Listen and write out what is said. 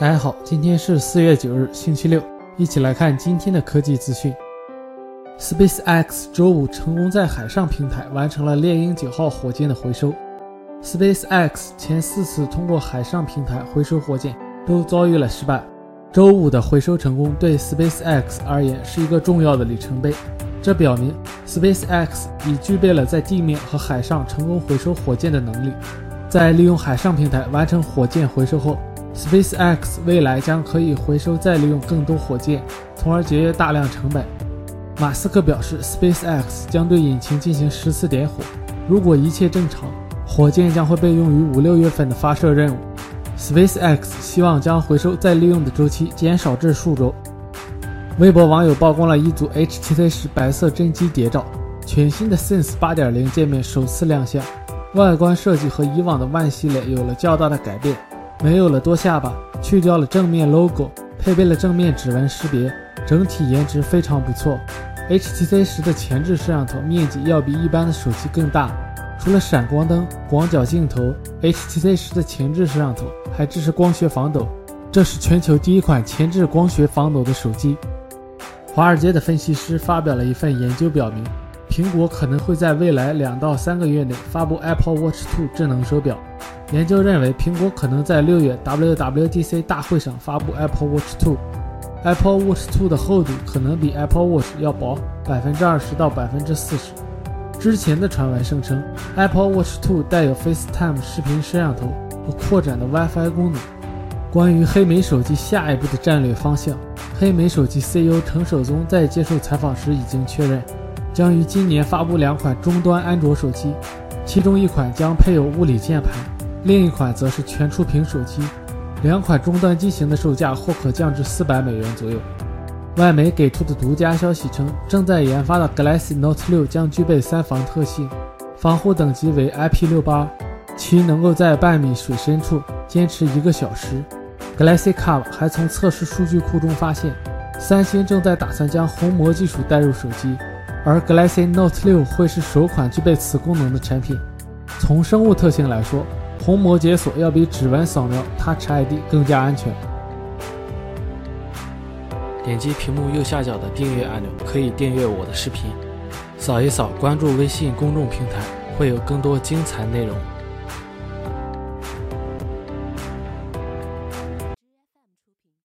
大家好，今天是四月九日，星期六，一起来看今天的科技资讯。SpaceX 周五成功在海上平台完成了猎鹰九号火箭的回收。SpaceX 前四次通过海上平台回收火箭都遭遇了失败，周五的回收成功对 SpaceX 而言是一个重要的里程碑。这表明 SpaceX 已具备了在地面和海上成功回收火箭的能力。在利用海上平台完成火箭回收后，SpaceX 未来将可以回收再利用更多火箭，从而节约大量成本。马斯克表示，SpaceX 将对引擎进行十次点火，如果一切正常，火箭将会被用于五六月份的发射任务。SpaceX 希望将回收再利用的周期减少至数周。微博网友曝光了一组 HTC 十白色真机谍照，全新的 Sense 8.0界面首次亮相，外观设计和以往的 One 系列有了较大的改变。没有了多下巴，去掉了正面 logo，配备了正面指纹识别，整体颜值非常不错。HTC 十的前置摄像头面积要比一般的手机更大，除了闪光灯、广角镜头，HTC 十的前置摄像头还支持光学防抖，这是全球第一款前置光学防抖的手机。华尔街的分析师发表了一份研究，表明苹果可能会在未来两到三个月内发布 Apple Watch 2智能手表。研究认为，苹果可能在六月 WWDC 大会上发布 Apple Watch 2。Apple Watch 2的厚度可能比 Apple Watch 要薄百分之二十到百分之四十。之前的传闻声称，Apple Watch 2带有 FaceTime 视频摄像头和扩展的 WiFi 功能。关于黑莓手机下一步的战略方向，黑莓手机 CEO 陈守宗在接受采访时已经确认，将于今年发布两款终端安卓手机，其中一款将配有物理键盘。另一款则是全触屏手机，两款终端机型的售价或可降至四百美元左右。外媒给出的独家消息称，正在研发的 Galaxy Note 6将具备三防特性，防护等级为 IP68，其能够在半米水深处坚持一个小时。Galaxy Cub 还从测试数据库中发现，三星正在打算将虹膜技术带入手机，而 Galaxy Note 6会是首款具备此功能的产品。从生物特性来说，虹膜解锁要比指纹扫描 Touch ID 更加安全。点击屏幕右下角的订阅按钮，可以订阅我的视频。扫一扫，关注微信公众平台，会有更多精彩内容。